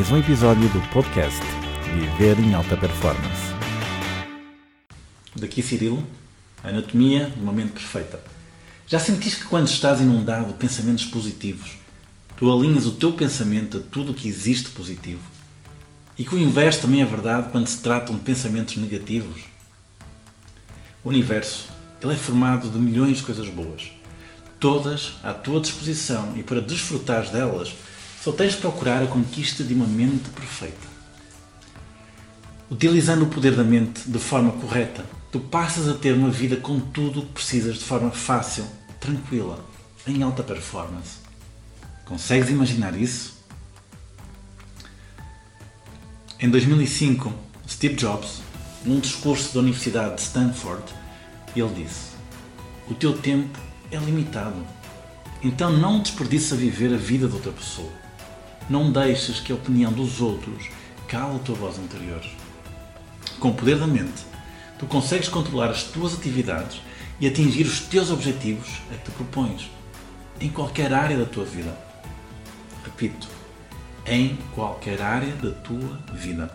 mais um episódio do podcast Viver em Alta Performance. Daqui Cirilo, anatomia do momento perfeita. Já sentiste que quando estás inundado de pensamentos positivos, tu alinhas o teu pensamento a tudo o que existe positivo? E que o inverso também é verdade quando se tratam de pensamentos negativos? O universo ele é formado de milhões de coisas boas, todas à tua disposição e para desfrutares delas só tens de procurar a conquista de uma mente perfeita. Utilizando o poder da mente de forma correta, tu passas a ter uma vida com tudo o que precisas de forma fácil, tranquila, em alta performance. Consegues imaginar isso? Em 2005, Steve Jobs, num discurso da Universidade de Stanford, ele disse: O teu tempo é limitado. Então não desperdiça viver a vida de outra pessoa. Não deixes que a opinião dos outros cale a tua voz interior. Com o poder da mente, tu consegues controlar as tuas atividades e atingir os teus objetivos a que te propões, em qualquer área da tua vida. Repito, em qualquer área da tua vida.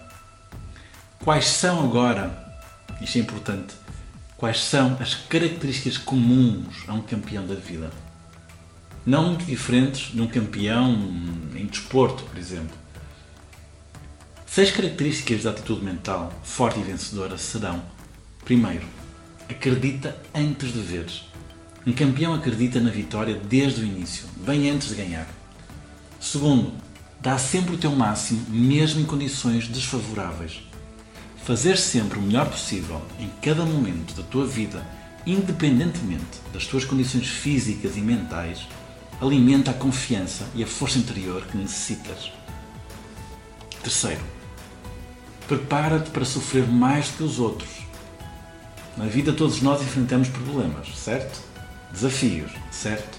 Quais são agora, isto é importante, quais são as características comuns a um campeão da vida? Não muito diferentes de um campeão em desporto, por exemplo. Seis características da atitude mental forte e vencedora serão: primeiro, acredita antes de veres. Um campeão acredita na vitória desde o início, bem antes de ganhar. Segundo, dá sempre o teu máximo, mesmo em condições desfavoráveis. Fazer sempre o melhor possível em cada momento da tua vida, independentemente das tuas condições físicas e mentais, alimenta a confiança e a força interior que necessitas. Terceiro, prepara-te para sofrer mais do que os outros. Na vida todos nós enfrentamos problemas, certo? Desafios, certo?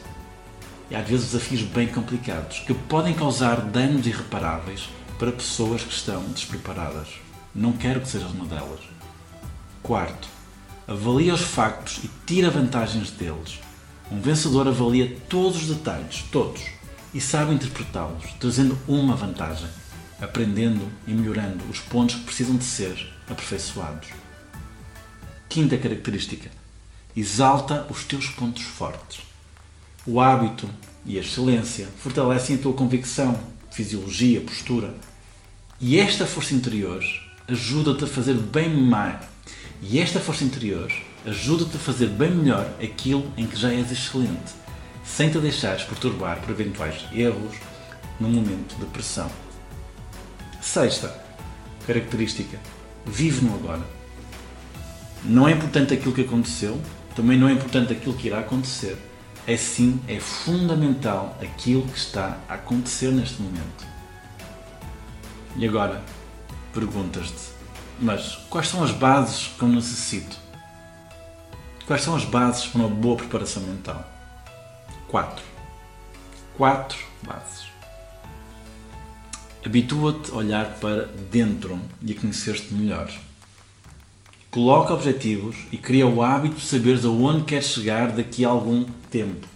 E às vezes desafios bem complicados que podem causar danos irreparáveis para pessoas que estão despreparadas. Não quero que sejas uma delas. Quarto, avalia os factos e tira vantagens deles um vencedor avalia todos os detalhes, todos, e sabe interpretá-los, trazendo uma vantagem, aprendendo e melhorando os pontos que precisam de ser aperfeiçoados. Quinta característica: exalta os teus pontos fortes. O hábito e a excelência fortalecem a tua convicção, fisiologia, postura. E esta força interior ajuda-te a fazer bem mais. E esta força interior ajuda-te a fazer bem melhor aquilo em que já és excelente, sem te deixares perturbar por eventuais erros num momento de pressão. Sexta característica: vive no agora. Não é importante aquilo que aconteceu, também não é importante aquilo que irá acontecer. É sim, é fundamental aquilo que está a acontecer neste momento. E agora, perguntas-te: mas quais são as bases que eu necessito Quais são as bases para uma boa preparação mental? Quatro. Quatro bases. Habitua-te a olhar para dentro e a conhecer-te melhor. Coloca objetivos e cria o hábito de saberes aonde queres chegar daqui a algum tempo.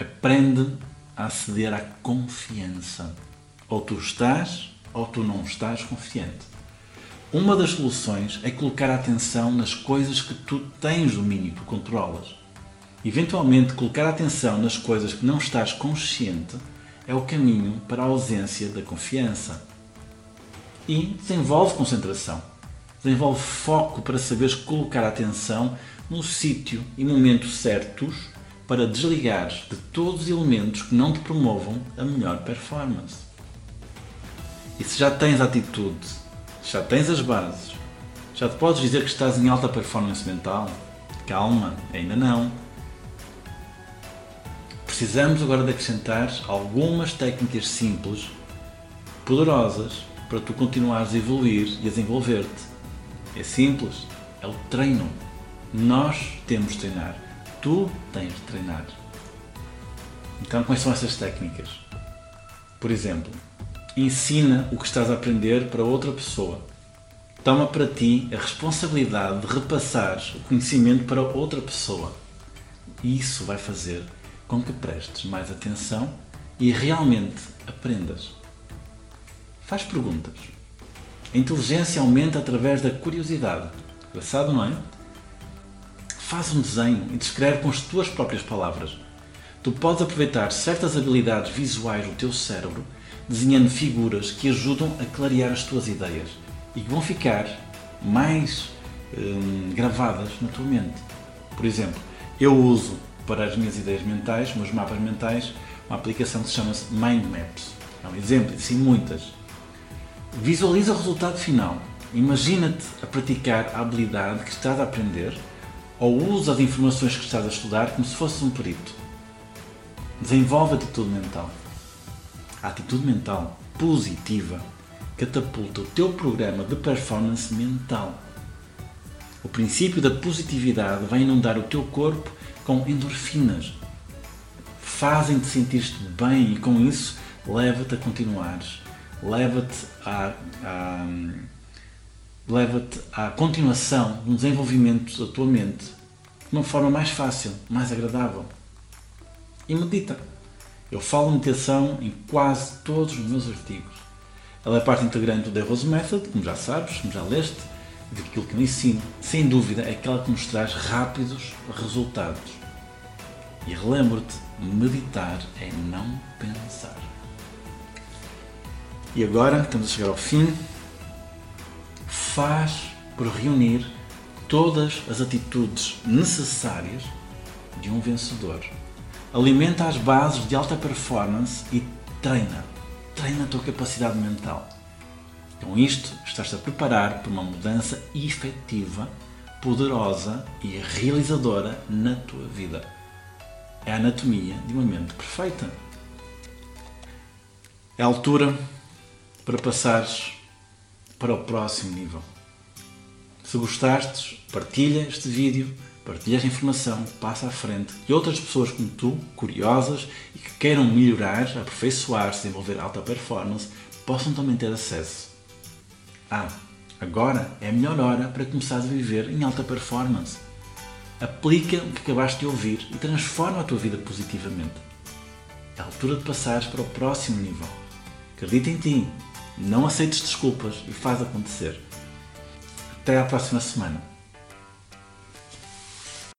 Aprende a aceder à confiança. Ou tu estás ou tu não estás confiante. Uma das soluções é colocar a atenção nas coisas que tu tens domínio, tu controlas. Eventualmente, colocar a atenção nas coisas que não estás consciente é o caminho para a ausência da confiança. E desenvolve concentração. Desenvolve foco para saberes colocar a atenção no sítio e momento certos para desligar de todos os elementos que não te promovam a melhor performance. E se já tens atitude já tens as bases, já te podes dizer que estás em alta performance mental? Calma, ainda não. Precisamos agora de acrescentar algumas técnicas simples, poderosas, para tu continuares a evoluir e a desenvolver-te. É simples, é o treino. Nós temos de treinar. Tu tens de treinar. Então, quais são essas técnicas? Por exemplo, ensina o que estás a aprender para outra pessoa. Toma para ti a responsabilidade de repassar o conhecimento para outra pessoa. E isso vai fazer com que prestes mais atenção e realmente aprendas. Faz perguntas. A inteligência aumenta através da curiosidade. Engraçado, não é? Faz um desenho e descreve com as tuas próprias palavras. Tu podes aproveitar certas habilidades visuais do teu cérebro desenhando figuras que ajudam a clarear as tuas ideias e que vão ficar mais hum, gravadas na tua mente. Por exemplo, eu uso para as minhas ideias mentais, meus mapas mentais, uma aplicação que se chama Mind Maps. É um exemplo, e sim muitas. Visualiza o resultado final. Imagina-te a praticar a habilidade que estás a aprender ou usa as informações que estás a estudar como se fosse um perito. Desenvolve a atitude mental. A atitude mental positiva catapulta o teu programa de performance mental. O princípio da positividade vai inundar o teu corpo com endorfinas. Fazem-te sentir-te bem e com isso leva-te a continuares. Leva-te a, a leva-te à continuação um desenvolvimento da tua mente de uma forma mais fácil, mais agradável. E medita. Eu falo meditação em quase todos os meus artigos. Ela é parte integrante do The Rose Method, como já sabes, como já leste, daquilo que me ensino. Sem dúvida, é aquela que nos traz rápidos resultados. E relembro-te, meditar é não pensar. E agora, estamos a chegar ao fim, faz por reunir todas as atitudes necessárias de um vencedor. Alimenta as bases de alta performance e treina. Treina a tua capacidade mental. Com isto, estás a preparar para uma mudança efetiva, poderosa e realizadora na tua vida. É a anatomia de uma mente perfeita. É a altura para passares para o próximo nível. Se gostastes, partilha este vídeo, partilha esta informação, passa à frente e outras pessoas como tu, curiosas e que queiram melhorar, aperfeiçoar-se, desenvolver alta performance, possam também ter acesso. Ah, agora é a melhor hora para começar a viver em alta performance. Aplica o que acabaste de ouvir e transforma a tua vida positivamente. É a altura de passares para o próximo nível. Acredita em ti, não aceites desculpas e faz acontecer. Até à próxima semana.